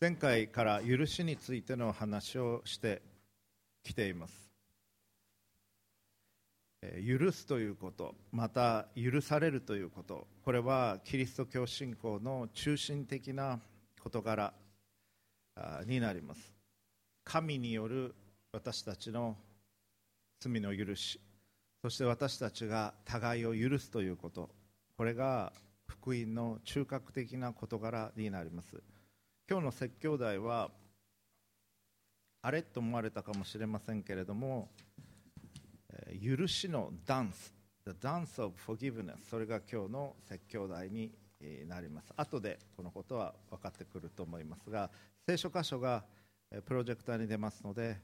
前回から許しについての話をしてきています。許すということまた許されるということこれはキリスト教信仰の中心的な事柄になります。神による私たちの罪の許しそして私たちが互いを許すということこれが福音の中核的な事柄になります。今日の説教題はあれ？と思われたかもしれませんけれども許しのダンス。The Dance of Forgiveness それが今日の説教題になります。後でこのことは分かってくると思いますが聖書箇所がプロジェクターに出ますので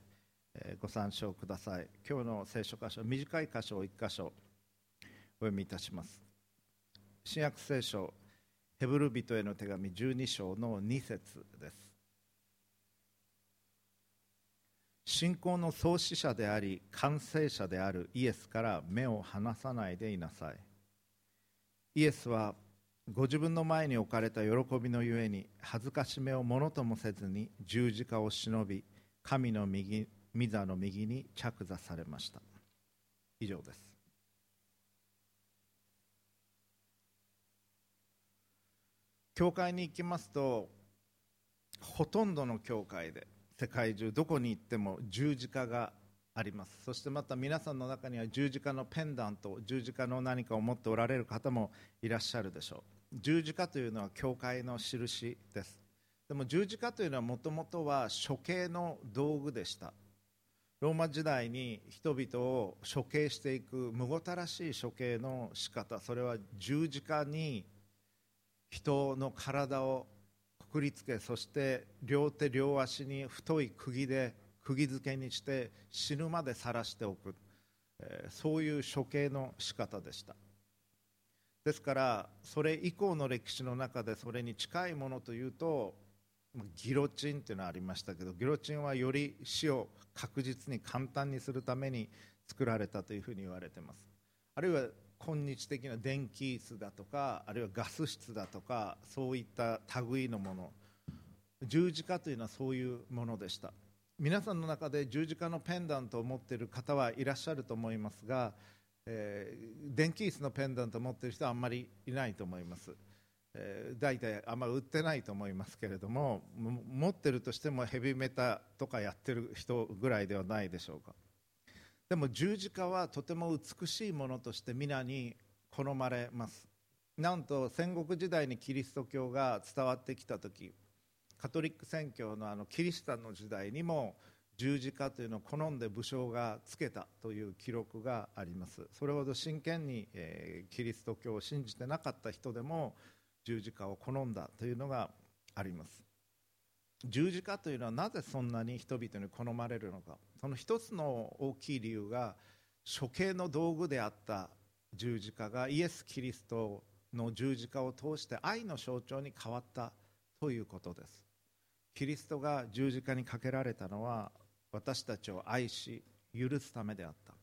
ご参照ください。今日の聖書箇所短い箇所を1箇所お読みいたします。新約聖書ヘブル人への手紙12章の2節です。信仰の創始者であり完成者であるイエスから目を離さないでいなさい。イエスはご自分の前に置かれた喜びのゆえに恥ずかしめをものともせずに十字架を忍び神の右御座の右に着座されました。以上です。教会に行きますとほとんどの教会で世界中どこに行っても十字架があります。そしてまた皆さんの中には十字架のペンダント十字架の何かを持っておられる方もいらっしゃるでしょう。十字架というのは教会の印です。でも十字架というのはもともとは処刑の道具でした。ローマ時代に人々を処刑していくむごたらしい処刑の仕方それは十字架に人の体をくくりつけそして両手両足に太い釘で釘付けにして死ぬまで晒しておく、そういう処刑の仕方でした。ですからそれ以降の歴史の中でそれに近いものというとギロチンというのはありましたけどギロチンはより死を確実に簡単にするために作られたというふうに言われています。あるいは今日的な電気室だとかあるいはガス室だとかそういった類のもの十字架というのはそういうものでした皆さんの中で十字架のペンダントを持っている方はいらっしゃると思いますが、えー電気室のペンダントを持っている人はあんまりいないと思います、えー大体あんまり売ってないと思いますけれどもも持ってるとしてもヘビメタとかやってる人ぐらいではないでしょうかでも十字架はとても美しいものとして皆に好まれます。なんと戦国時代にキリスト教が伝わってきた時カトリック宣教のあのキリシタンの時代にも十字架というのを好んで武将がつけたという記録があります。それほど真剣に、えーキリスト教を信じてなかった人でも十字架を好んだというのがあります。十字架というのはなぜそんなに人々に好まれるのか。その一つの大きい理由が処刑の道具であった十字架がイエス・キリストの十字架を通して愛の象徴に変わったということです。キリストが十字架にかけられたのは私たちを愛し許すためであった。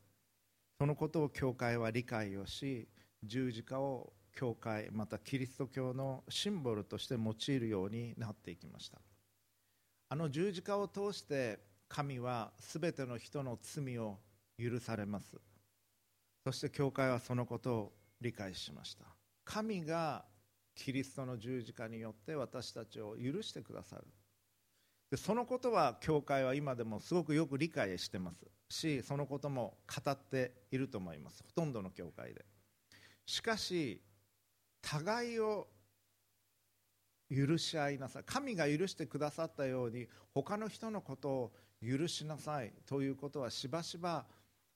そのことを教会は理解をし十字架を教会またキリスト教のシンボルとして用いるようになっていきました。あの十字架を通して神は全ての人の罪を許されます。そして教会はそのことを理解しました。神がキリストの十字架によって私たちを許してくださる。でそのことは教会は今でもすごくよく理解してます。しそのことも語っていると思います。ほとんどの教会で。しかし互いを許し合いなさい。神が許してくださったように他の人のことを許しなさい。ということはしばしば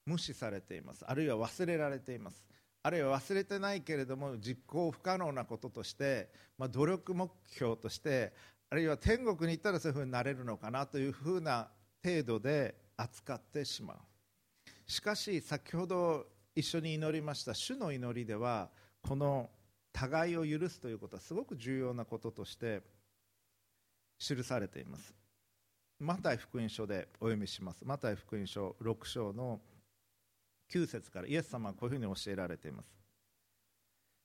無視されています。あるいは忘れられています。あるいは忘れてないけれども実行不可能なこととして、まあ、努力目標としてあるいは天国に行ったらそういうふうになれるのかなというふうな程度で扱ってしまう。しかし先ほど一緒に祈りました主の祈りではこの互いを許すということはすごく重要なこととして記されています。マタイ福音書でお読みします。マタイ福音書6章の9節からイエス様はこういうふうに教えられています。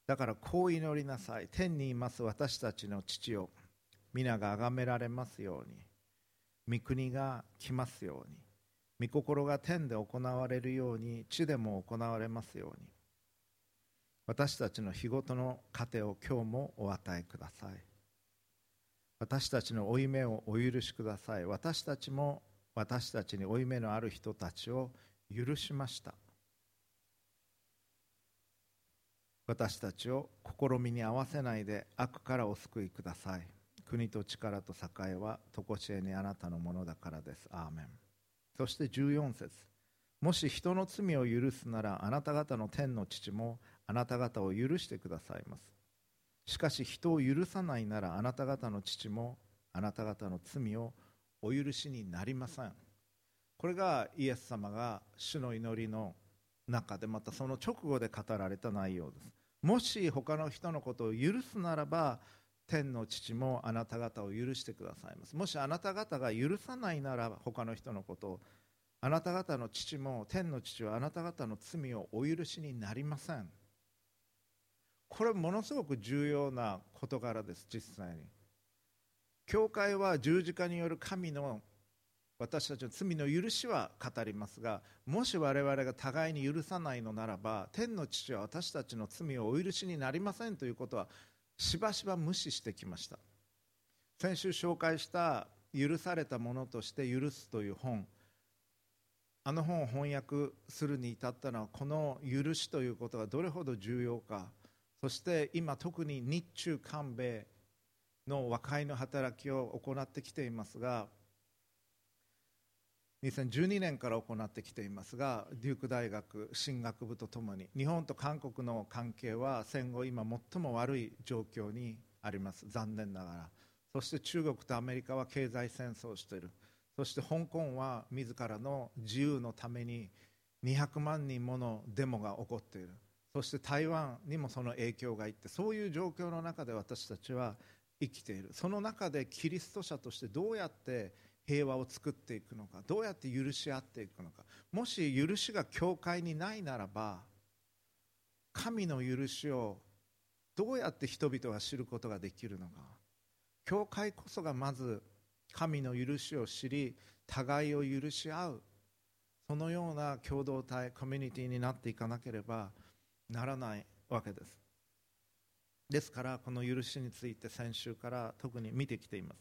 だからこう祈りなさい。天にいます私たちの父よ。皆が崇められますように。御国が来ますように。御心が天で行われるように。地でも行われますように。私たちの日ごとの糧を今日もお与えください。私たちの負い目をお許しください。私たちも私たちに負い目のある人たちを許しました。私たちを試みに合わせないで悪からお救いください。国と力と栄は常しえにあなたのものだからです。アーメン。そして14節。もし人の罪を許すならあなた方の天の父もあなた方を許してくださいます。しかし人を許さないならあなた方の父もあなた方の罪をお許しになりません。これがイエス様が主の祈りの中でまたその直後で語られた内容です。もし他の人のことを許すならば天の父もあなた方を許してくださいます。もしあなた方が許さないなら他の人のことをあなた方の父も天の父はあなた方の罪をお許しになりません。これものすごく重要な事柄です実際に。教会は十字架による神の私たちの罪の許しは語りますがもし我々が互いに許さないのならば天の父は私たちの罪をお許しになりませんということはしばしば無視してきました。先週紹介した「許されたものとして許す」という本。あの本を翻訳するに至ったのはこの許しということがどれほど重要か。そして今特に日中韓米の和解の働きを行ってきていますが2012年から行ってきていますがデューク大学進学部とともに日本と韓国の関係は戦後今最も悪い状況にあります。残念ながら。そして中国とアメリカは経済戦争をしている。そして香港は自らの自由のために200万人ものデモが起こっている。そして台湾にもその影響がいってそういう状況の中で私たちは生きている。その中でキリスト者としてどうやって平和を作っていくのかどうやって許し合っていくのか。もし許しが教会にないならば神の許しをどうやって人々が知ることができるのか。教会こそがまず神の許しを知り互いを許し合う。そのような共同体コミュニティになっていかなければならないわけです。ですからこの許しについて先週から特に見てきています。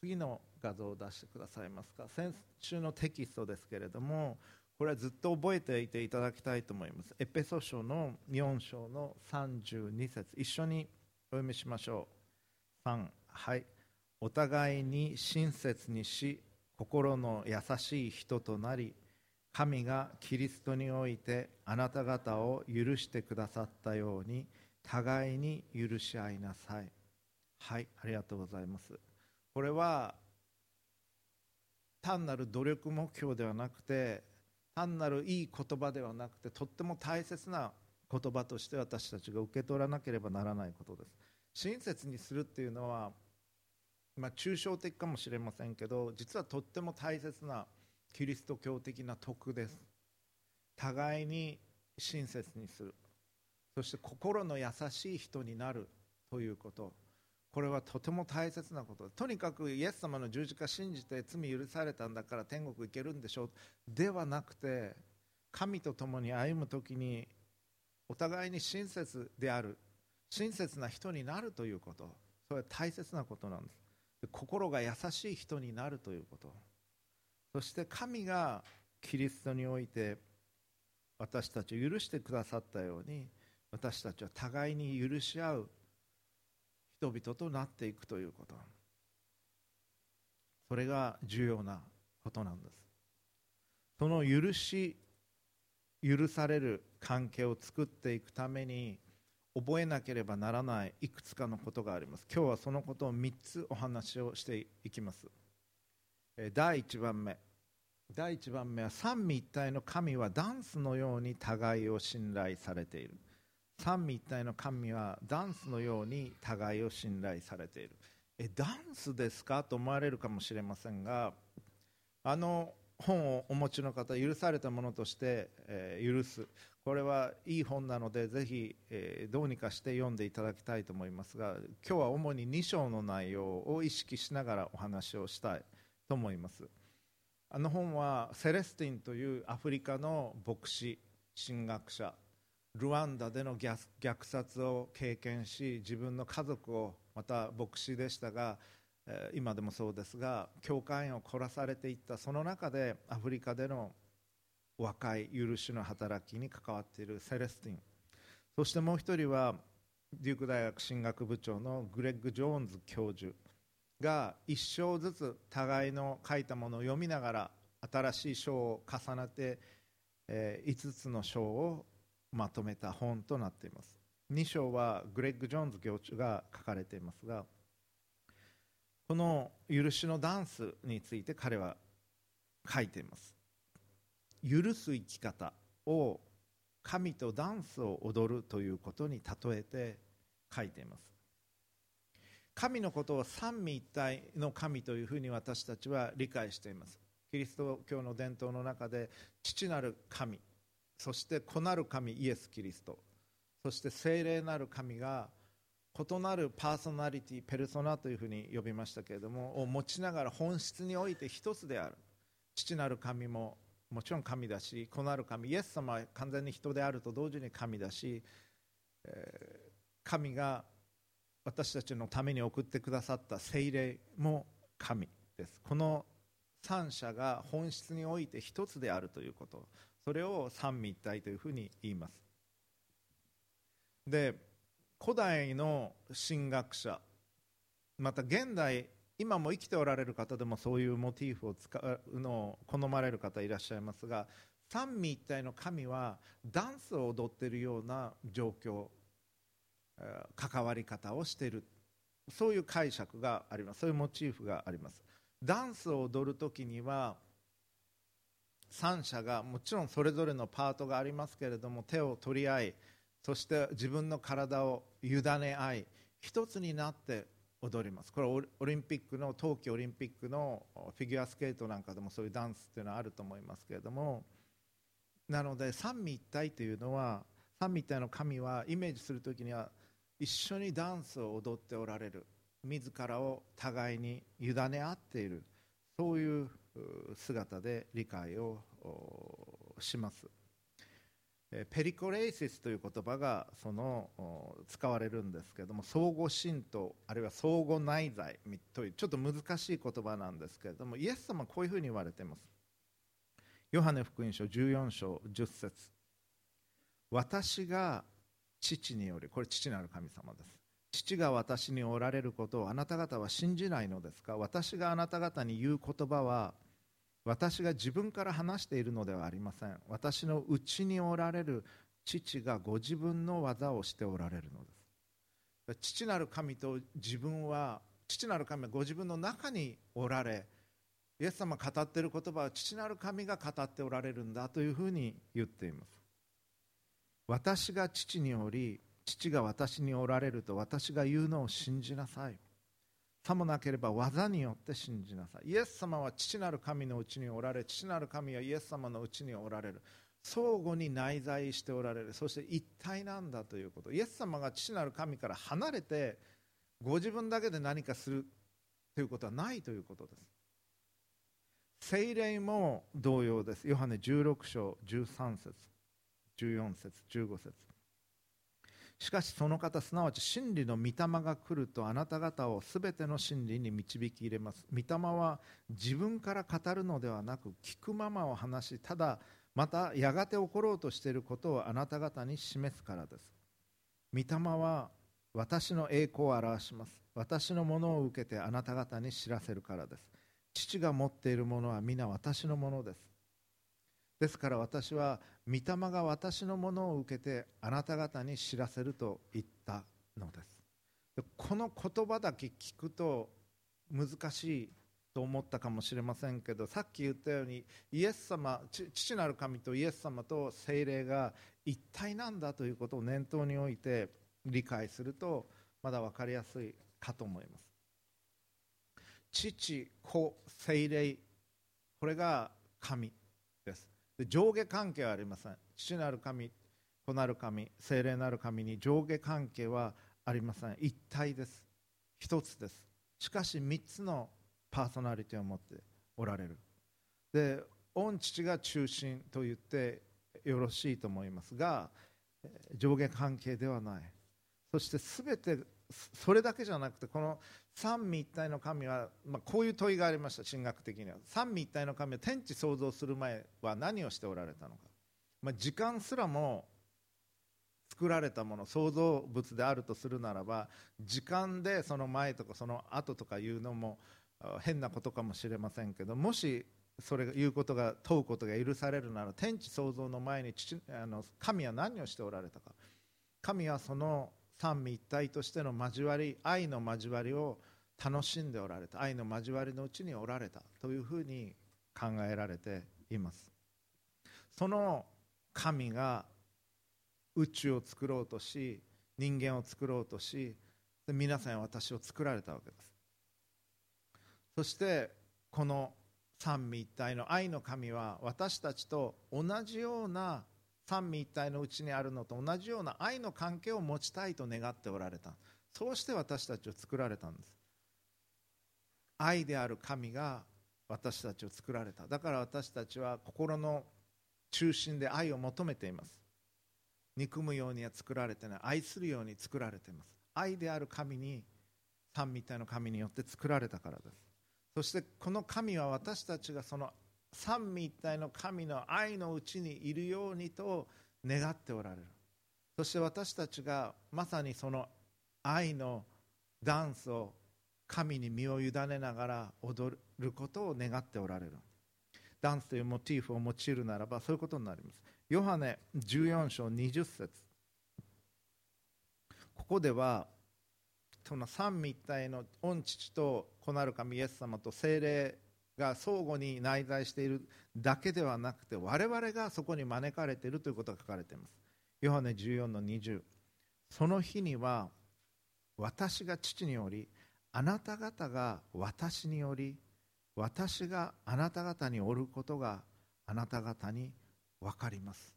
次の画像を出してくださいますか。先週のテキストですけれどもこれはずっと覚えていていただきたいと思います。エペソ書の4章の32節。一緒にお読みしましょう。3はい。お互いに親切にし心の優しい人となり神がキリストにおいてあなた方を許してくださったように互いに許し合いなさい。はいありがとうございます。これは単なる努力目標ではなくて単なるいい言葉ではなくてとっても大切な言葉として私たちが受け取らなければならないことです。親切にするっていうのは、まあ、抽象的かもしれませんけど実はとっても大切なキリスト教的な徳です。互いに親切にする。そして心の優しい人になるということ。これはとても大切なこと。とにかくイエス様の十字架信じて罪許されたんだから天国行けるんでしょう。ではなくて神と共に歩む時にお互いに親切である。親切な人になるということ。それは大切なことなんです。心が優しい人になるということ。そして神がキリストにおいて私たちを許してくださったように私たちは互いに許し合う人々となっていくということ。それが重要なことなんです。その許し許される関係を作っていくために覚えなければならないいくつかのことがあります。今日はそのことを3つお話をしていきます。第1番目。第1番目は三位一体の神はダンスのように互いを信頼されている。三位一体の神はダンスのように互いを信頼されている。えダンスですかと思われるかもしれませんがあの本をお持ちの方許されたものとして、えー、許す。これはいい本なのでぜひ、えー、どうにかして読んでいただきたいと思いますが今日は主に2章の内容を意識しながらお話をしたい。と思います。あの本はセレスティンというアフリカの牧師神学者ルワンダでの虐殺を経験し自分の家族をまた牧師でしたが今でもそうですが教会員を殺されていったその中でアフリカでの和解許しの働きに関わっているセレスティン。そしてもう一人はデューク大学進学部長のグレッグ・ジョーンズ教授。が一章ずつ互いの書いたものを読みながら新しい章を重ねて、え5つの章をまとめた本となっています。2章はグレッグ・ジョーンズ教授が書かれていますがこの許しのダンスについて彼は書いています。許す生き方を神とダンスを踊るということに例えて書いています。神のことを三位一体の神というふうに私たちは理解しています。キリスト教の伝統の中で父なる神そして子なる神イエス・キリスト。そして聖霊なる神が異なるパーソナリティペルソナというふうに呼びましたけれどもを持ちながら本質において一つである。父なる神ももちろん神だし子なる神イエス様は完全に人であると同時に神だし、えー、神が私たちのために送ってくださった聖霊も神です。この三者が本質において一つであるということ。それを三位一体というふうに言います。で古代の神学者また現代今も生きておられる方でもそういうモチーフを使うのを好まれる方いらっしゃいますが三位一体の神はダンスを踊っているような状況関わり方をしている。そういう解釈があります。そういうモチーフがあります。ダンスを踊る時には三者がもちろんそれぞれのパートがありますけれども手を取り合いそして自分の体を委ね合い一つになって踊ります。これオリンピックの冬季オリンピックのフィギュアスケートなんかでもそういうダンスっていうのはあると思いますけれどもなので三位一体というのは三位一体の神はイメージする時には一緒にダンスを踊っておられる。自らを互いに委ね合っている。そういう姿で理解をします。ペリコレイシスという言葉がその使われるんですけども相互浸透あるいは相互内在というちょっと難しい言葉なんですけれどもイエス様はこういうふうに言われています。ヨハネ福音書14章10節。私が父によりこれ父なる神様です。父が私におられることをあなた方は信じないのですか？私があなた方に言う言葉は私が自分から話しているのではありません。私のうちにおられる父がご自分の技をしておられるのです。父なる神と自分は父なる神はご自分の中におられイエス様が語っている言葉は父なる神が語っておられるんだというふうに言っています。私が父におり父が私におられると私が言うのを信じなさい。さもなければ技によって信じなさい。イエス様は父なる神のうちにおられ父なる神はイエス様のうちにおられる。相互に内在しておられる。そして一体なんだということ。イエス様が父なる神から離れてご自分だけで何かするということはないということです。聖霊も同様です。ヨハネ16章13節。14節15節。しかしその方すなわち真理の御霊が来るとあなた方をすべての真理に導き入れます。御霊は自分から語るのではなく聞くままを話しただまたやがて起ころうとしていることをあなた方に示すからです。御霊は私の栄光を表します。私のものを受けてあなた方に知らせるからです。父が持っているものは皆私のものです。ですから私は御霊が私のものを受けてあなた方に知らせると言ったのです。この言葉だけ聞くと難しいと思ったかもしれませんけどさっき言ったようにイエス様父なる神とイエス様と精霊が一体なんだということを念頭に置いて理解するとまだ分かりやすいかと思います。父子精霊これが神です。上下関係はありません。父なる神子なる神精霊なる神に上下関係はありません。一体です。一つです。しかし3つのパーソナリティを持っておられる。で御父が中心と言ってよろしいと思いますが上下関係ではない。そして全てそれだけじゃなくてこの三位一体の神は、まあ、こういう問いがありました神学的には。三位一体の神は天地創造する前は何をしておられたのか、まあ、時間すらも作られたもの創造物であるとするならば時間でその前とかその後とかいうのも変なことかもしれませんけどもしそれが言うことが問うことが許されるなら天地創造の前に父あの神は何をしておられたか。神はその三位一体としての交わり愛の交わりを楽しんでおられた。愛の交わりのうちにおられたというふうに考えられています。その神が宇宙を作ろうとし人間を作ろうとし皆さん私を作られたわけです。そしてこの三位一体の愛の神は私たちと同じような三位一体のうちにあるのと同じような愛の関係を持ちたいと願っておられた。そうして私たちを作られたんです。愛である神が私たちを作られた。だから私たちは心の中心で愛を求めています。憎むようには作られてない。愛するように作られています。愛である神に三位一体の神によって作られたからです。そしてこの神は私たちがその三位一体の神の愛のうちにいるようにと願っておられる。そして私たちがまさにその愛のダンスを神に身を委ねながら踊ることを願っておられる。ダンスというモチーフを用いるならばそういうことになります。ヨハネ14章20節。ここではその三位一体の御父と子なる神イエス様と精霊が相互に内在しているだけではなくて我々がそこに招かれているということが書かれています。ヨハネ14の20その日には私が父によりあなた方が私により私があなた方におることがあなた方に分かります。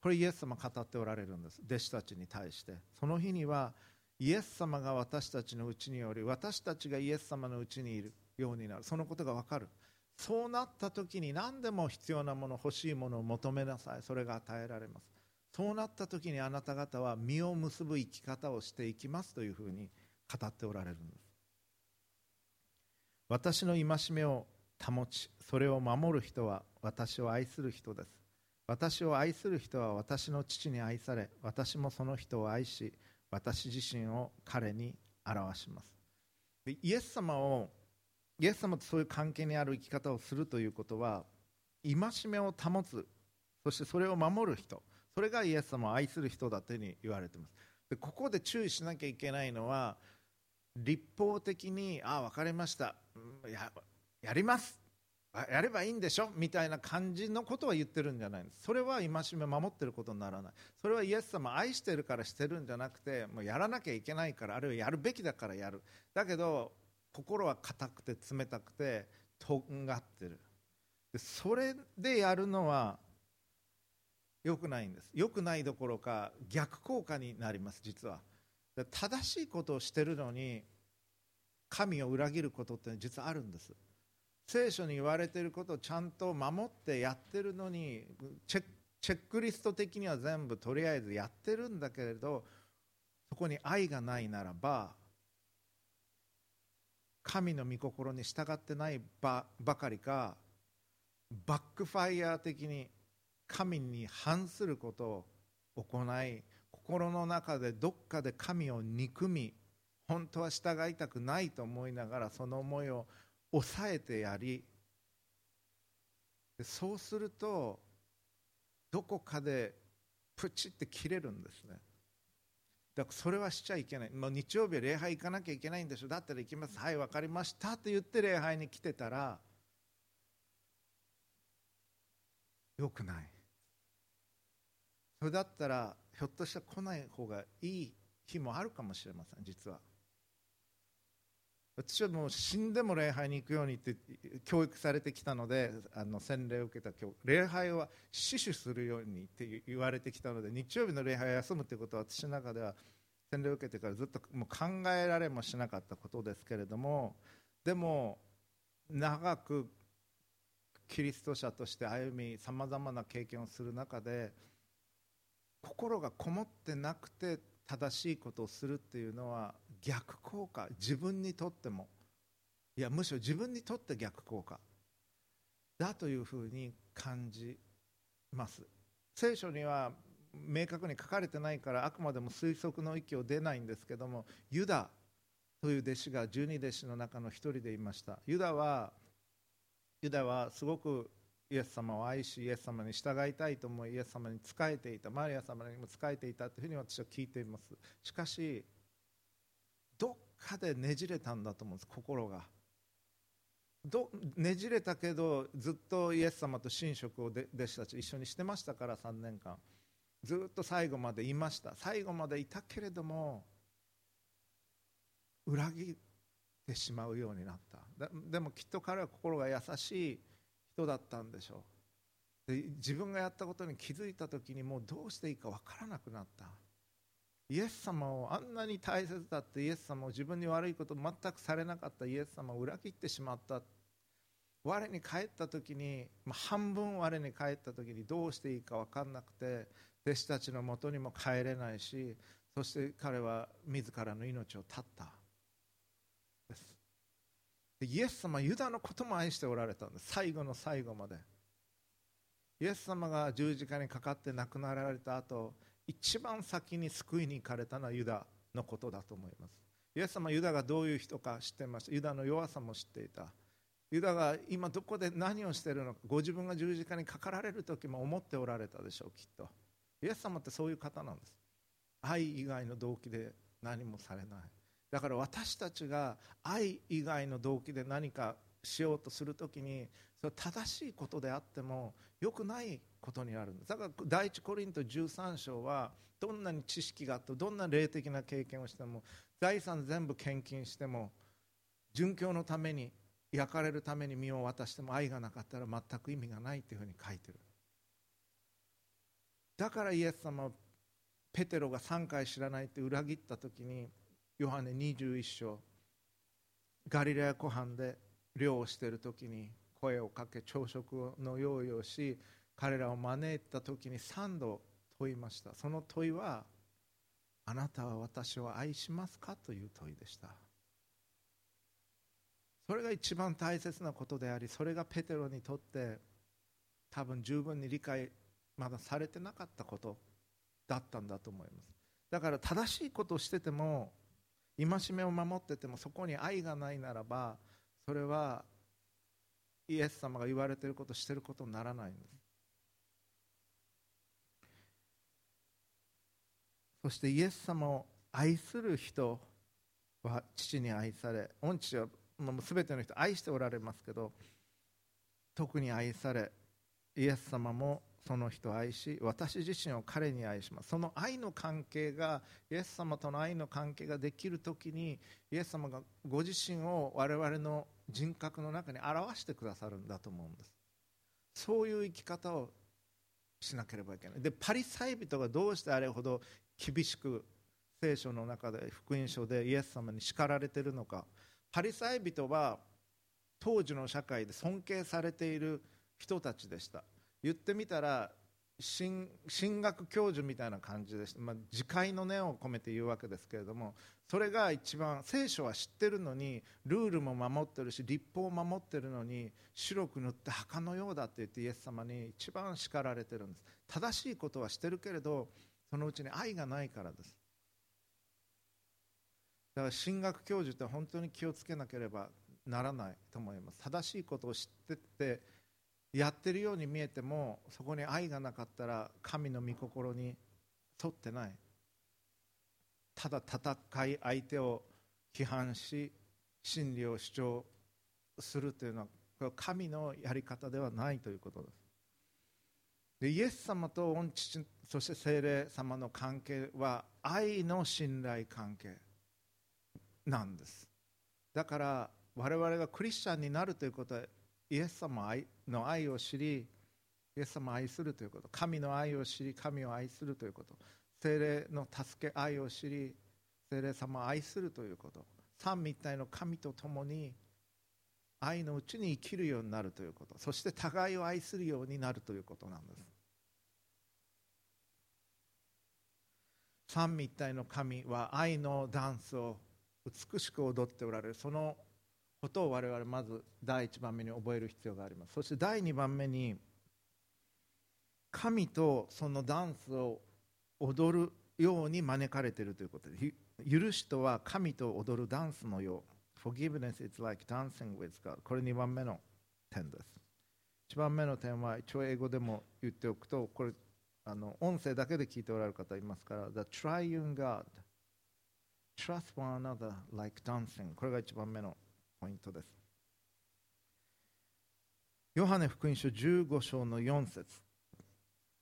これイエス様語っておられるんです。弟子たちに対して。その日にはイエス様が私たちのうちにより私たちがイエス様のうちにいる。ようになる。そのことが分かる。そうなった時に何でも必要なもの欲しいものを求めなさい。それが与えられます。そうなった時にあなた方は実を結ぶ生き方をしていきます。というふうに語っておられるんです。私の戒めを保ちそれを守る人は私を愛する人です。私を愛する人は私の父に愛され私もその人を愛し私自身を彼に表します。イエス様をイエス様とそういう関係にある生き方をするということは戒めを保つ。そしてそれを守る人。それがイエス様を愛する人だというふうに言われています。でここで注意しなきゃいけないのは立法的にああ分かりました。ややります。やればいいんでしょ？みたいな感じのことは言ってるんじゃないですそれは戒め守ってることにならない。それはイエス様愛してるからしてるんじゃなくてもうやらなきゃいけないからあるいはやるべきだからやる。だけど心は硬くて冷たくてとんがってる。でそれでやるのは良くないんです。良くないどころか逆効果になります実は。正しいことをしてるのに神を裏切ることって実はあるんです。聖書に言われてることをちゃんと守ってやってるのにチェックリスト的には全部とりあえずやってるんだけれどそこに愛がないならば神の御心に従ってないばばかりかバックファイヤー的に神に反することを行い心の中でどっかで神を憎み本当は従いたくないと思いながらその思いを抑えてやりそうするとどこかでプチって切れるんですね。だからそれはしちゃいけない、まあ日曜日は礼拝行かなきゃいけないんでしょ。だったら行きます。はい分かりましたと言って礼拝に来てたらよくない。それだったらひょっとしたら来ない方がいい日もあるかもしれません実は。私はもう死んでも礼拝に行くようにって教育されてきたのであの洗礼を受けた礼拝は死守するようにって言われてきたので日曜日の礼拝を休むということは私の中では洗礼を受けてからずっともう考えられもしなかったことですけれどもでも長くキリスト者として歩みさまざまな経験をする中で心がこもってなくて正しいことをするっていうのは逆効果。自分にとっても。いやむしろ自分にとって逆効果。だというふうに感じます。聖書には明確に書かれてないからあくまでも推測の域を出ないんですけどもユダという弟子が十二弟子の中の一人でいました。ユダはユダはすごくイエス様を愛しイエス様に従いたいと思いイエス様に仕えていたマリア様にも仕えていたというふうに私は聞いています。しかしどっかでねじれたんだと思うんです心が。どねじれたけどずっとイエス様と寝食を弟子たち一緒にしてましたから3年間。ずっと最後までいました。最後までいたけれども裏切ってしまうようになった。でもきっと彼は心が優しい。人だったんでしょう。で自分がやったことに気づいた時にもうどうしていいか分からなくなった。イエス様をあんなに大切だってイエス様を自分に悪いこと全くされなかった。イエス様を裏切ってしまった。我に帰った時に、まあ、半分我に帰った時にどうしていいか分かんなくて弟子たちのもとにも帰れないしそして彼は自らの命を絶った。イエス様ユダのことも愛しておられたんです。最後の最後まで。イエス様が十字架にかかって亡くなられた後一番先に救いに行かれたのはユダのことだと思います。イエス様ユダがどういう人か知ってました？ユダの弱さも知っていた。ユダが今どこで何をしているのかご自分が十字架にかかられる時も思っておられたでしょうきっと。イエス様ってそういう方なんです。愛以外の動機で何もされない。だから私たちが愛以外の動機で何かしようとするときにそれ正しいことであっても良くないことにあるんです。だから第一コリント13章はどんなに知識があってどんな霊的な経験をしても財産全部献金しても殉教のために焼かれるために身を渡しても愛がなかったら全く意味がないというふうに書いてる。だからイエス様ペテロが3回知らないって裏切った時にヨハネ21章。ガリラヤ湖畔で漁をしている時に声をかけ朝食の用意をし彼らを招いた時に3度問いました。その問いはあなたは私を愛しますか？という問いでした。それが一番大切なことでありそれがペテロにとって多分十分に理解まだされてなかったことだったんだと思います。だから正しいことをしてても戒めを守っててもそこに愛がないならばそれはイエス様が言われてることしてることにならないそしてイエス様を愛する人は父に愛され御父は全ての人愛しておられますけど特に愛されイエス様もその人を愛し私自身を彼に愛します。その愛の関係がイエス様との愛の関係ができる時にイエス様がご自身を我々の人格の中に表してくださるんだと思うんです。そういう生き方をしなければいけない。でパリサイ人がどうしてあれほど厳しく聖書の中で福音書でイエス様に叱られているのか。パリサイ人は当時の社会で尊敬されている人たちでした。言ってみたら進学教授みたいな感じでした、まあ、自戒の念を込めて言うわけですけれどもそれが一番聖書は知ってるのにルールも守ってるし立法を守ってるのに白く塗って墓のようだって言ってイエス様に一番叱られてるんです。正しいことはしてるけれどそのうちに愛がないからです。だから進学教授って本当に気をつけなければならないと思います。正しいことを知っててやってるように見えてもそこに愛がなかったら神の御心に沿ってない。ただ戦い相手を批判し真理を主張するというのはこれは神のやり方ではないということです。でイエス様と御父そして精霊様の関係は愛の信頼関係なんです。だから我々がクリスチャンになるということはイエス様の愛を知りイエス様を愛するということ。神の愛を知り神を愛するということ。精霊の助け愛を知り精霊様を愛するということ。三位一体の神と共に愛のうちに生きるようになるということ。そして互いを愛するようになるということなんです。三位一体の神は愛のダンスを美しく踊っておられる。そのことを我々まず第一番目に覚える必要があります。そして第二番目に神とそのダンスを踊るように招かれているということ。で許しとは神と踊るダンスのよう。Forgiveness is like dancing with God これ2番目の点です。1番目の点は一応英語でも言っておくとこれあの音声だけで聞いておられる方いますから The triune God trust one another like dancing これが1番目のポイントです。ヨハネ福音書15章の4節。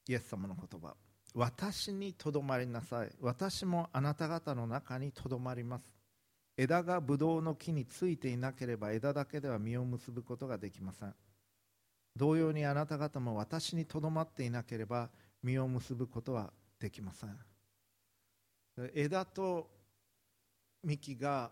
イエス様の言葉。私にとどまりなさい。私もあなた方の中にとどまります。枝がブドウの木についていなければ枝だけでは実を結ぶことができません。同様にあなた方も私にとどまっていなければ実を結ぶことはできません。枝と幹が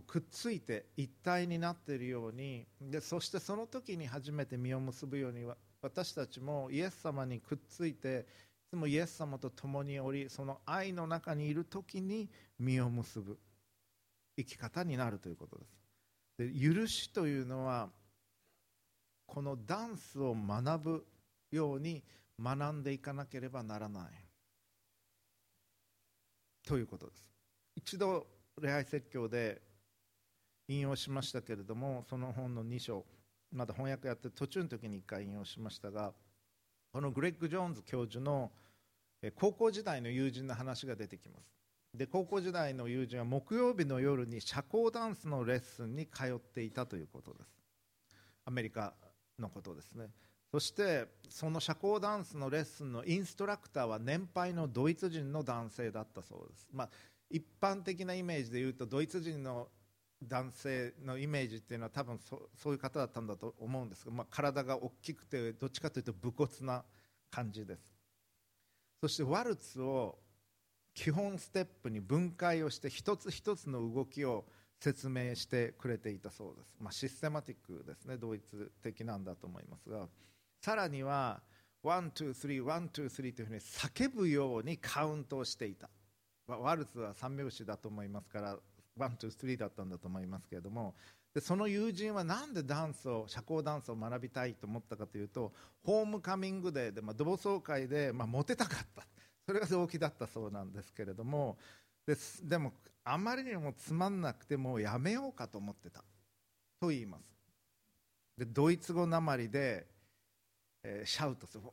くっついて一体になっているようにでそしてその時に初めて実を結ぶように私たちもイエス様にくっついていつもイエス様と共におりその愛の中にいる時に実を結ぶ生き方になるということです。で許しというのはこのダンスを学ぶように学んでいかなければならない。ということです。一度礼拝説教で引用しましたけれどもその本の2章まだ翻訳やって途中の時に1回引用しましたがこのグレッグ・ジョーンズ教授の高校時代の友人の話が出てきます。で高校時代の友人は木曜日の夜に社交ダンスのレッスンに通っていたということです。アメリカのことですね。そしてその社交ダンスのレッスンのインストラクターは年配のドイツ人の男性だったそうです、まあ、一般的なイメージで言うとドイツ人の男性のイメージっていうのは多分そそういう方だったんだと思うんですが、まあ、体が大きくてどっちかというと武骨な感じです。そしてワルツを基本ステップに分解をして一つ一つの動きを説明してくれていたそうです、まあ、システマティックですねドイツ的なんだと思いますが。さらには one、two、three、one、two、three というふうに叫ぶようにカウントをしていた。ワルツは三拍子だと思いますから、 one、two、three だったんだと思いますけれども、でその友人はなんでダンスを、社交ダンスを学びたいと思ったかというと、ホームカミングデーで、まあ、同窓会で、まあ、モテたかった。それが動機だったそうなんですけれども、ででも、あまりにもつまんなくてもうやめようかと思ってた。と言います。でドイツ語なまりでえー、シャウトする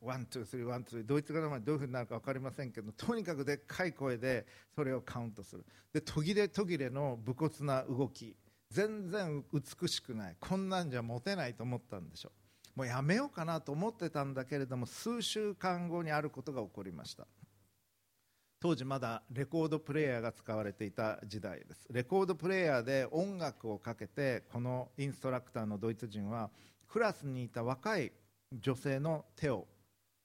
ワン、ツー、スリー、ワン、ツー、ドイツ語の前どういうふうになるか分かりませんけどとにかくでっかい声でそれをカウントする。で途切れ途切れの武骨な動き。全然美しくない。こんなんじゃモテないと思ったんでしょう。もうやめようかなと思ってたんだけれども数週間後にあることが起こりました。当時まだレコードプレーヤーが使われていた時代です。レコードプレーヤーで音楽をかけてこのインストラクターのドイツ人はクラスにいた若い女性の手を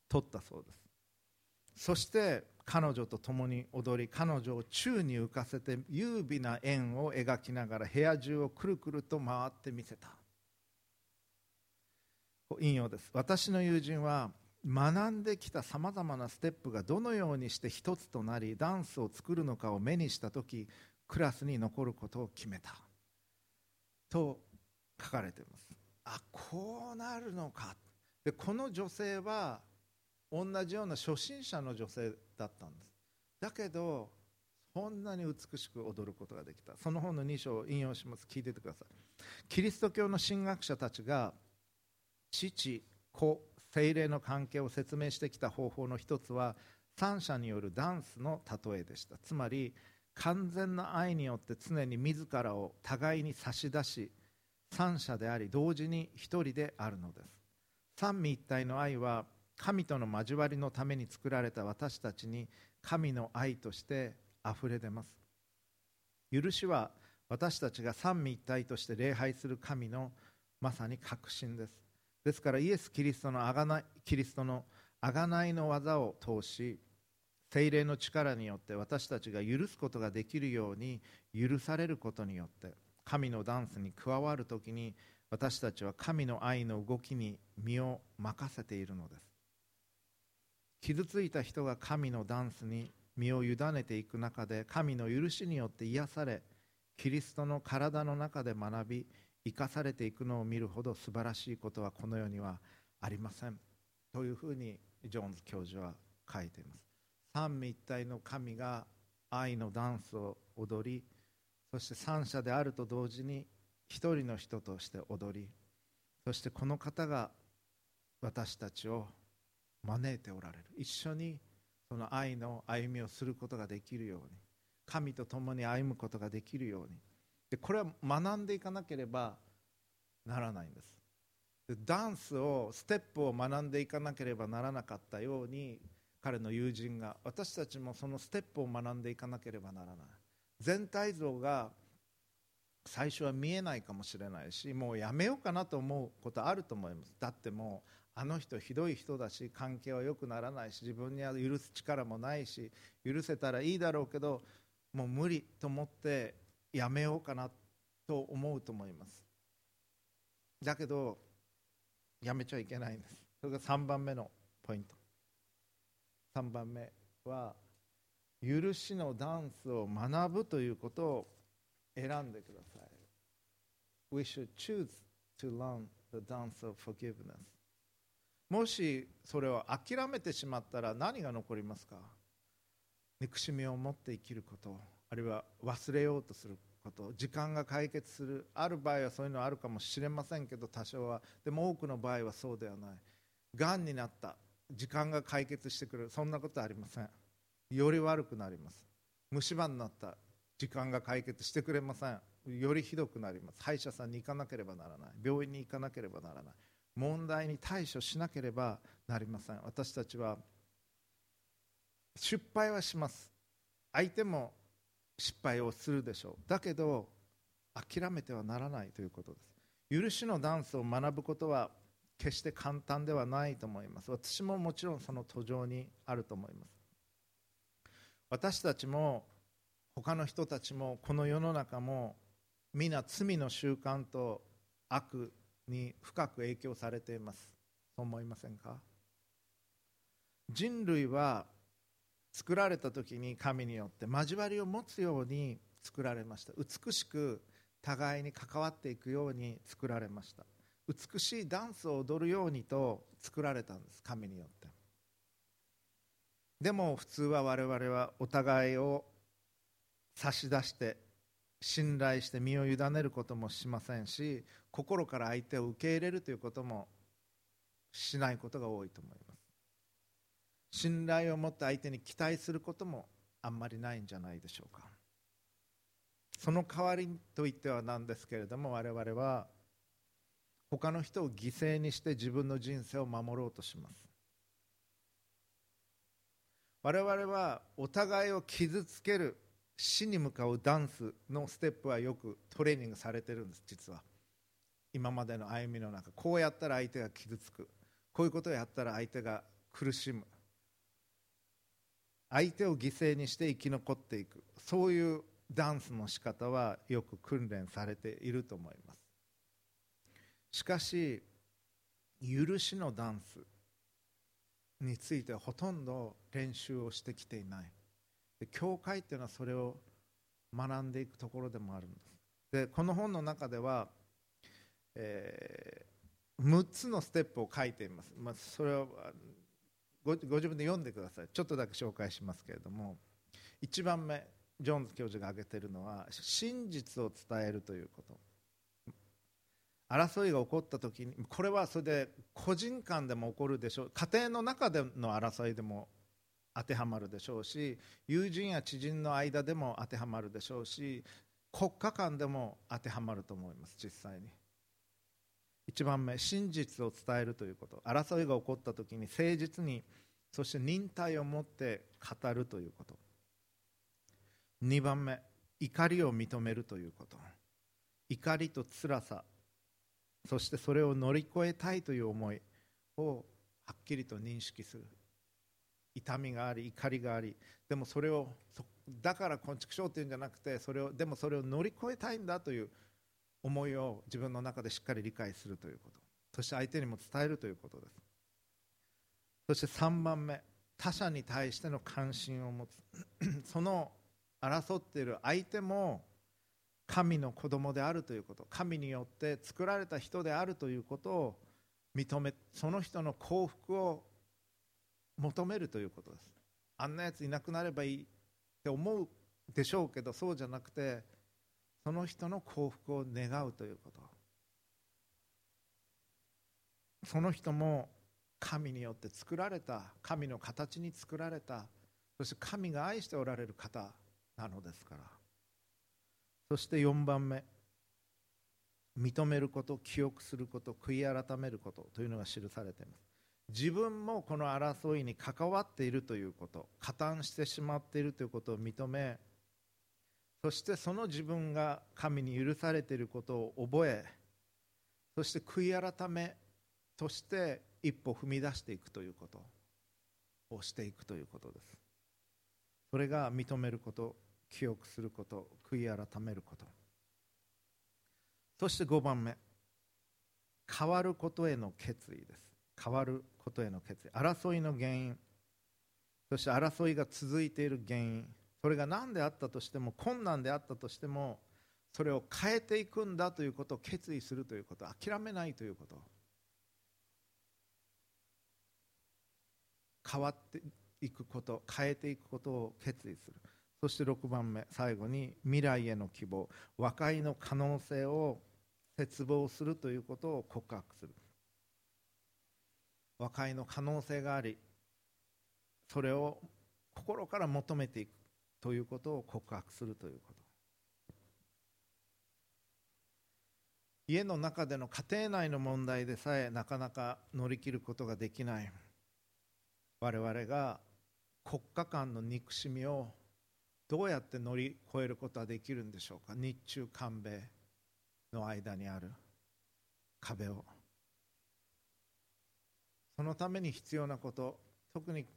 取ったそうです。そして彼女と共に踊り彼女を宙に浮かせて優美な円を描きながら部屋中をくるくると回ってみせた。引用です。私の友人は学んできたさまざまなステップがどのようにして一つとなりダンスを作るのかを目にした時クラスに残ることを決めた。と書かれています。あこうなるのか。でこの女性は同じような初心者の女性だったんです。だけどそんなに美しく踊ることができた。その本の2章を引用します。聞いててください。キリスト教の神学者たちが父子精霊の関係を説明してきた方法の一つは三者によるダンスの例えでした。つまり完全な愛によって常に自らを互いに差し出し三者であり同時に一人であるのです。三位一体の愛は神との交わりのために作られた私たちに神の愛として溢れ出ます。許しは私たちが三位一体として礼拝する神のまさに確信です。ですからイエス・キリストのあがないキリストの贖いの技を通し精霊の力によって私たちが許すことができるように許されることによって神のダンスに加わるときに私たちは神の愛の動きに身を任せているのです。傷ついた人が神のダンスに身を委ねていく中で神の許しによって癒されキリストの体の中で学び生かされていくのを見るほど素晴らしいことはこの世にはありません。というふうにジョーンズ教授は書いています。三位一体の神が愛のダンスを踊りそして三者であると同時に一人の人として踊りそしてこの方が私たちを招いておられる。一緒にその愛の歩みをすることができるように神と共に歩むことができるように。でこれは学んでいかなければならないんです。でダンスをステップを学んでいかなければならなかったように彼の友人が私たちもそのステップを学んでいかなければならない。全体像が最初は見えないかもしれないしもうやめようかなと思うことあると思います。だってもうあの人ひどい人だし関係は良くならないし自分には許す力もないし許せたらいいだろうけどもう無理と思ってやめようかなと思うと思います。だけどやめちゃいけないんです。それが3番目のポイント。3番目は許しのダンスを学ぶということを選んでください。We should choose to learn the dance of forgiveness. もしそれを諦めてしまったら何が残りますか？憎しみを持って生きることあるいは忘れようとすること。時間が解決する。ある場合はそういうのはあるかもしれませんけど多少は。でも多くの場合はそうではない。がんになった。時間が解決してくる。そんなことはありません。より悪くなります。虫歯になった。時間が解決してくれません。よりひどくなります。歯医者さんに行かなければならない。病院に行かなければならない。問題に対処しなければなりません。私たちは失敗はします。相手も失敗をするでしょう。だけど諦めてはならないということです。許しのダンスを学ぶことは決して簡単ではないと思います。私ももちろんその途上にあると思います。私たちも他の人たちもこの世の中も皆罪の習慣と悪に深く影響されています。そう思いませんか？人類は作られた時に神によって交わりを持つように作られました。美しく互いに関わっていくように作られました。美しいダンスを踊るようにと作られたんです神によって。でも普通は我々はお互いを差し出して信頼して身を委ねることもしませんし心から相手を受け入れるということもしないことが多いと思います。信頼を持って相手に期待することもあんまりないんじゃないでしょうか。その代わりといってはなんですけれども我々は他の人を犠牲にして自分の人生を守ろうとします。我々はお互いを傷つける死に向かうダンスのステップはよくトレーニングされてるんです実は。今までの歩みの中こうやったら相手が傷つく。こういうことをやったら相手が苦しむ。相手を犠牲にして生き残っていく。そういうダンスの仕方はよく訓練されていると思います。しかし許しのダンスについてほとんど練習をしてきていない。教会っていうのはそれを学んでいくところでもあるんです。でこの本の中では、えー、6つのステップを書いています、まあ、それはご自分で読んでください。ちょっとだけ紹介しますけれども。1番目ジョーンズ教授が挙げてるのは真実を伝えるということ。争いが起こった時にこれはそれで個人間でも起こるでしょう。家庭の中での争いでも当てはまるでしょうし友人や知人の間でも当てはまるでしょうし国家間でも当てはまると思います実際に。1番目真実を伝えるということ。争いが起こった時に誠実にそして忍耐を持って語るということ。2番目怒りを認めるということ。怒りと辛さ。そしてそれを乗り越えたいという思いをはっきりと認識する。痛みがあり怒りがありでもそれをだから昆虫症っていうんじゃなくてそれをでもそれを乗り越えたいんだという思いを自分の中でしっかり理解するということ。そして相手にも伝えるということです。そして3番目他者に対しての関心を持つ。その争っている相手も神の子供であるということ。神によって作られた人であるということを認めその人の幸福を求めるということです。あんなやついなくなればいいって思うでしょうけどそうじゃなくてその人の幸福を願うということ。その人も神によって作られた神の形に作られたそして神が愛しておられる方なのですから。そして4番目認めること記憶すること悔い改めることというのが記されています。自分もこの争いに関わっているということ加担してしまっているということを認めそしてその自分が神に許されていることを覚えそして悔い改めとして一歩踏み出していくということをしていくということです。それが認めること記憶すること悔い改めること。そして5番目変わることへの決意です。変わることへの決意。争いの原因。そして争いが続いている原因。それが何であったとしても困難であったとしてもそれを変えていくんだということを決意するということ。諦めないということ。変わっていくこと変えていくことを決意する。そして6番目最後に未来への希望。和解の可能性を絶望するということを告白する。和解の可能性がありそれを心から求めていくということを告白するということ。家の中での家庭内の問題でさえなかなか乗り切ることができない。我々が国家間の憎しみをどうやって乗り越えることはできるんでしょうか。日中韓米の間にある壁を。そのために必要なこと特に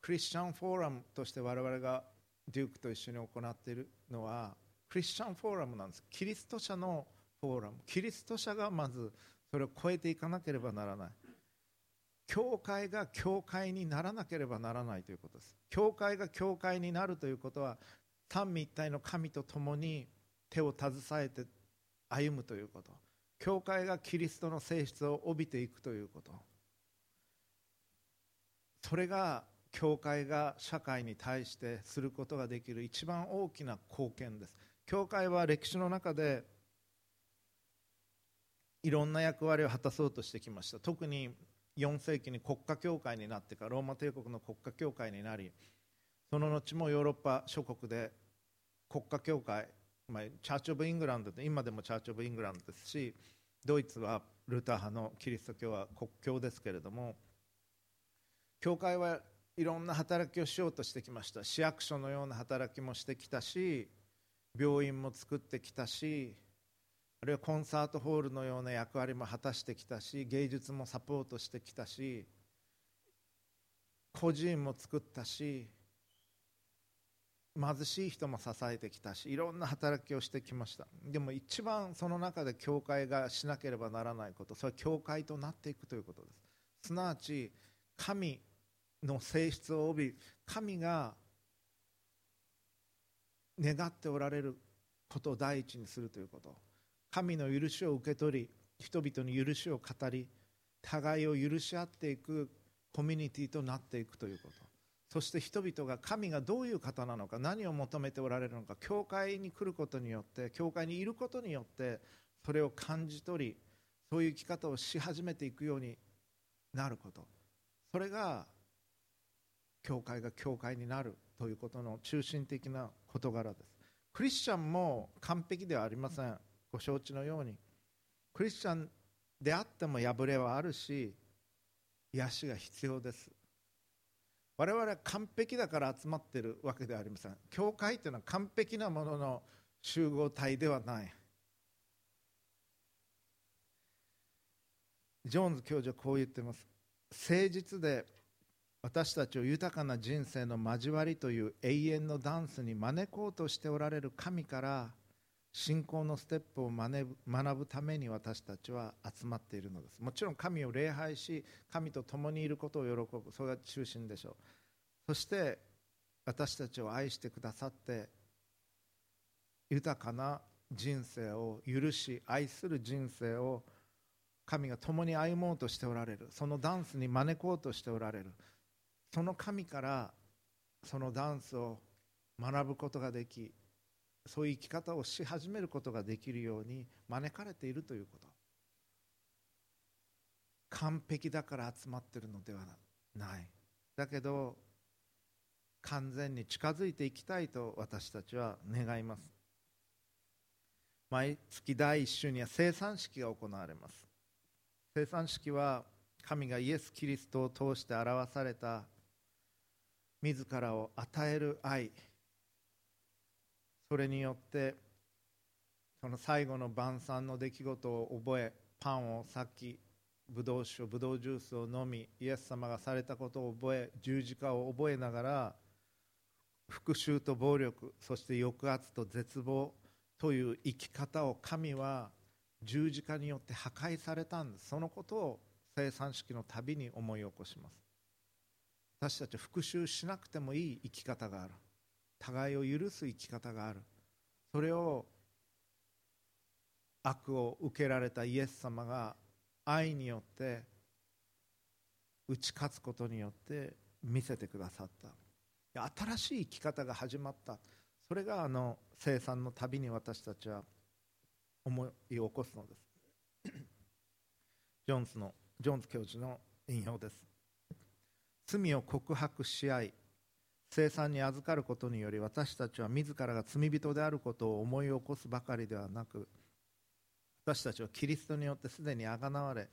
クリスチャンフォーラムとして我々がデュークと一緒に行っているのはクリスチャンフォーラムなんです。キリスト者のフォーラム。キリスト者がまずそれを超えていかなければならない。教会が教会にならなければならないということです。教会が教会になるということは三位一体の神と共に手を携えて歩むということ。教会がキリストの性質を帯びていくということ。それが教会が社会に対してすることができる一番大きな貢献です。教会は歴史の中でいろんな役割を果たそうとしてきました。特に4世紀に国家教会になってからローマ帝国の国家教会になりその後もヨーロッパ諸国で国家教会、まあ、チャーチ・オブ・イングランドで今でもチャーチ・オブ・イングランドですしドイツはルター派のキリスト教は国教ですけれども教会はいろんな働きをしようとしてきました。市役所のような働きもしてきたし病院も作ってきたしあるいはコンサートホールのような役割も果たしてきたし芸術もサポートしてきたし孤児院も作ったし貧しい人も支えてきたしいろんな働きをしてきました。でも一番その中で教会がしなければならないことそれは教会となっていくということです。すなわち神の性質を帯び神が願っておられることを第一にするということ。神の許しを受け取り人々に許しを語り互いを許し合っていくコミュニティとなっていくということ。そして人々が神がどういう方なのか何を求めておられるのか教会に来ることによって教会にいることによってそれを感じ取りそういう生き方をし始めていくようになること。それが教会が教会になるということの中心的な事柄です。クリスチャンも完璧ではありません。ご承知のように。クリスチャンであっても破れはあるし癒しが必要です。我々は完璧だから集まってるわけではありません。教会というのは完璧なものの集合体ではない。ジョーンズ教授はこう言っています。誠実で私たちを豊かな人生の交わりという永遠のダンスに招こうとしておられる神から信仰のステップを学ぶために私たちは集まっているのです。もちろん神を礼拝し神と共にいることを喜ぶそれが中心でしょう。そして私たちを愛してくださって豊かな人生を許し愛する人生を神が共に歩もうとしておられる。そのダンスに招こうとしておられる。その神からそのダンスを学ぶことができそういう生き方をし始めることができるように招かれているということ。完璧だから集まってるのではない。だけど完全に近づいていきたいと私たちは願います。毎月第1週には生産式が行われます。生産式は神がイエス・キリストを通して表された自らを与える愛。それによってその最後の晩餐の出来事を覚えパンを裂きブドウ酒ブドウジュースを飲みイエス様がされたことを覚え十字架を覚えながら復讐と暴力そして抑圧と絶望という生き方を神は十字架によって破壊されたんです。そのことを生産式のたびに思い起こします。私たち復讐しなくてもいい生き方がある。互いを許す生き方がある。それを悪を受けられたイエス様が愛によって打ち勝つことによって見せてくださった。新しい生き方が始まった。それがあの生産の旅に私たちは思い起こすのです。ジョンズのジョンズ教授の引用です。罪を告白し合い生産に預かることにより私たちは自らが罪人であることを思い起こすばかりではなく私たちはキリストによってすでにあがなわれ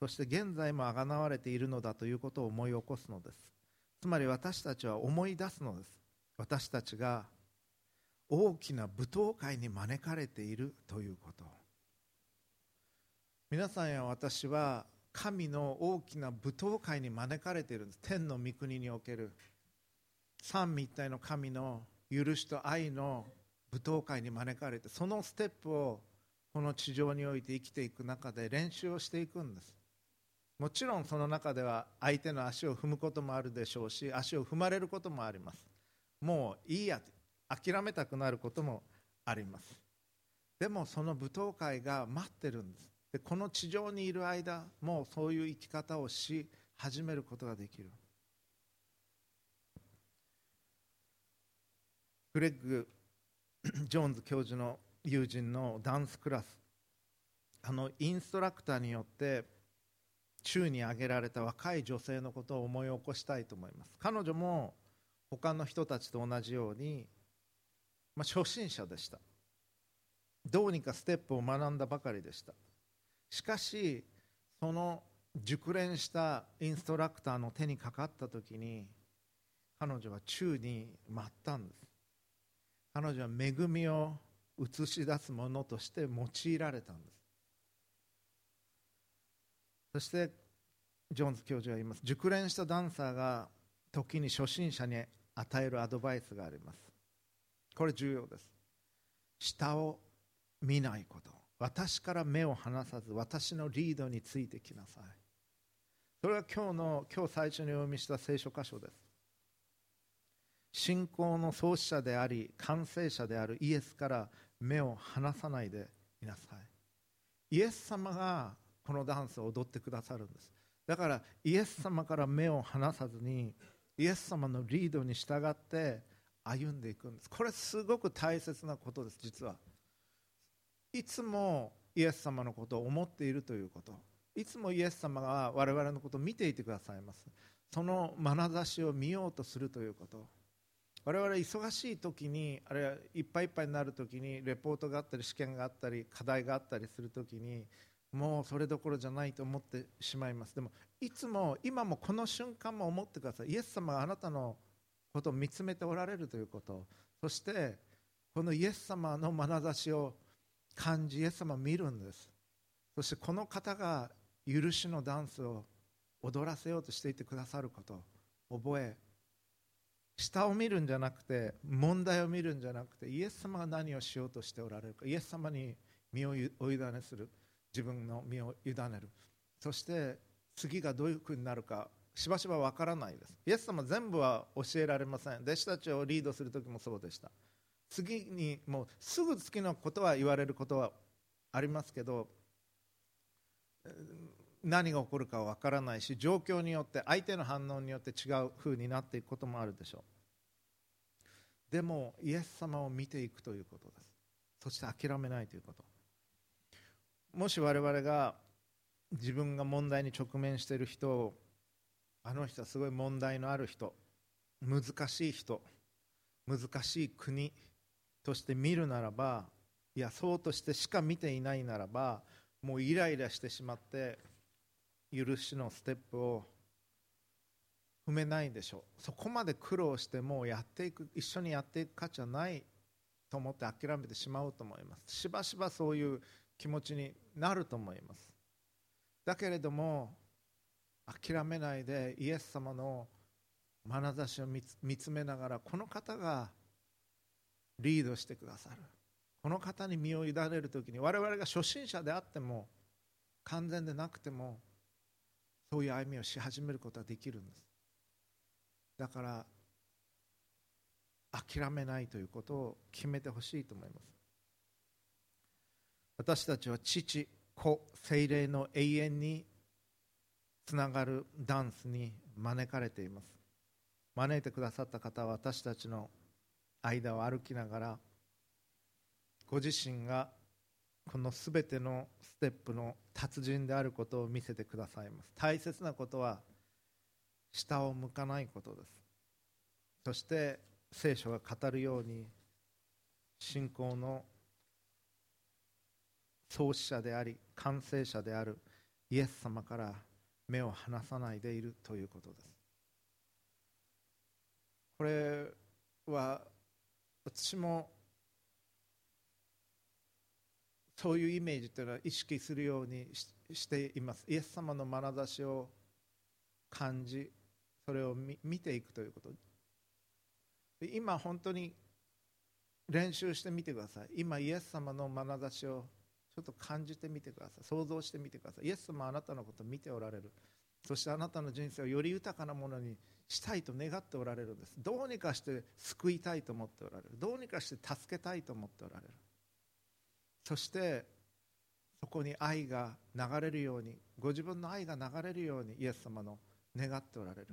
そして現在もあがなわれているのだということを思い起こすのです。つまり私たちは思い出すのです。私たちが大きな舞踏会に招かれているということ。皆さんや私は神の大きな舞踏会に招かれているんです。天の御国における。三位一体の神の許しと愛の舞踏会に招かれてそのステップをこの地上において生きていく中で練習をしていくんです。もちろんその中では相手の足を踏むこともあるでしょうし足を踏まれることもあります。もういいや諦めたくなることもあります。でもその舞踏会が待ってるんです。でこの地上にいる間もうそういう生き方をし始めることができる。グレッグ・ ジョーンズ教授の友人のダンスクラス。あのインストラクターによって宙に挙げられた若い女性のことを思い起こしたいと思います。彼女も他の人たちと同じように、まあ、初心者でした。どうにかステップを学んだばかりでした。しかしその熟練したインストラクターの手にかかった時に彼女は宙に舞ったんです。彼女は恵みを映し出すものとして用いられたんです。そしてジョーンズ教授は言います。熟練したダンサーが時に初心者に与えるアドバイスがあります。これ重要です。下を見ないこと。私から目を離さず私のリードについてきなさい。それは今日の今日最初にお読みした聖書箇所です。信仰の創始者であり完成者であるイエスから目を離さないでいなさい。イエス様がこのダンスを踊ってくださるんです。だからイエス様から目を離さずにイエス様のリードに従って歩んでいくんです。これすごく大切なことです実は。いつもイエス様のことを思っているということ。いつもイエス様が我々のことを見ていてくださいます。その眼差しを見ようとするということ。我々忙しい時にあるいはいっぱいいっぱいになる時にレポートがあったり試験があったり課題があったりする時にもうそれどころじゃないと思ってしまいます。でもいつも今もこの瞬間も思ってください。イエス様があなたのことを見つめておられるということ。そしてこのイエス様の眼差しを感じイエス様を見るんです。そしてこの方が許しのダンスを踊らせようとしていてくださること。覚え下を見るんじゃなくて問題を見るんじゃなくてイエス様が何をしようとしておられるかイエス様に身をお委ねする。自分の身を委ねる。そして次がどういうふうになるかしばしばわからないです。イエス様全部は教えられません。弟子たちをリードする時もそうでした。次にもうすぐ次のことは言われることはありますけど何が起こるかわからないし状況によって相手の反応によって違う風になっていくこともあるでしょう。でもイエス様を見ていくということです。そして諦めないということ。もし我々が自分が問題に直面している人をあの人はすごい問題のある人難しい人難しい国として見るならばいやそうとしてしか見ていないならばもうイライラしてしまって許しのステップを踏めないでしょう。そこまで苦労してもうやっていく一緒にやっていく価値はないと思って諦めてしまうと思います。しばしばそういう気持ちになると思います。だけれども諦めないでイエス様の眼差しを見つめながらこの方がリードしてくださる。この方に身を委ねる時に我々が初心者であっても完全でなくてもそういう歩みをし始めることはできるんです。だから諦めないということを決めてほしいと思います。私たちは父子精霊の永遠につながるダンスに招かれています。招いてくださった方は私たちの間を歩きながらご自身がこのすべてのステップの達人であることを見せてくださいます。大切なことは下を向かないことです。そして聖書が語るように信仰の創始者であり完成者であるイエス様から目を離さないでいるということです。これは私もそういうイメージというのは意識するようにしています。イエス様の眼差しを感じそれを見ていくということ。今本当に練習してみてください。今イエス様の眼差しをちょっと感じてみてください。想像してみてください。イエス様あなたのことを見ておられる。そしてあなたの人生をより豊かなものにしたいと願っておられるんです。どうにかして救いたいと思っておられる。どうにかして助けたいと思っておられる。そしてそこに愛が流れるようにご自分の愛が流れるようにイエス様の願っておられる。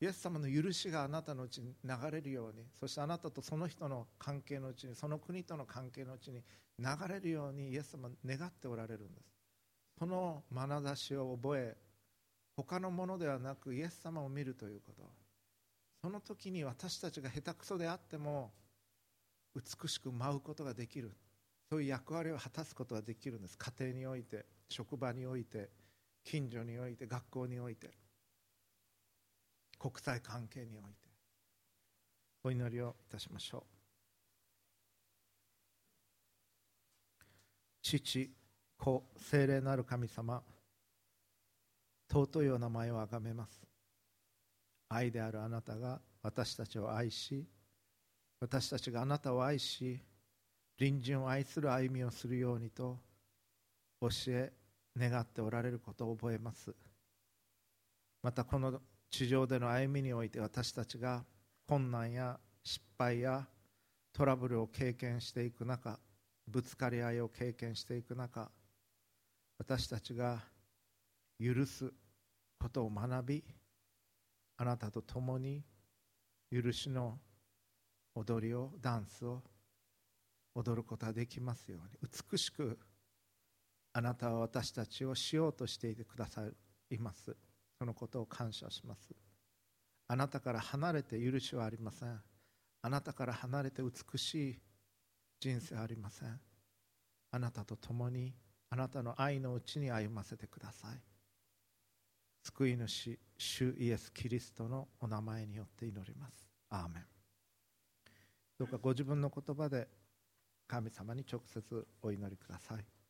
イエス様の許しがあなたのうちに流れるようにそしてあなたとその人の関係のうちにその国との関係のうちに流れるようにイエス様願っておられるんです。その眼差しを覚え他のものではなくイエス様を見るということ。その時に私たちが下手くそであっても美しく舞うことができる。そういう役割を果たすことができるんです。家庭において職場において近所において学校において国際関係においてお祈りをいたしましょう。父子聖霊なる神様尊いお名前をあがめます。愛であるあなたが私たちを愛し私たちがあなたを愛し隣人を愛する歩みをするようにと教え願っておられることを覚えます。またこの地上での歩みにおいて私たちが困難や失敗やトラブルを経験していく中ぶつかり合いを経験していく中私たちが許すことを学びあなたと共に許しの踊りをダンスを踊ることができますように美しくあなたは私たちをしようとしていてくださいます。そのことを感謝します。あなたから離れて許しはありません。あなたから離れて美しい人生はありません。あなたと共にあなたの愛のうちに歩ませてください。救い主主イエス・キリストのお名前によって祈ります。アーメン。どうかご自分の言葉で神様に直接お祈りください。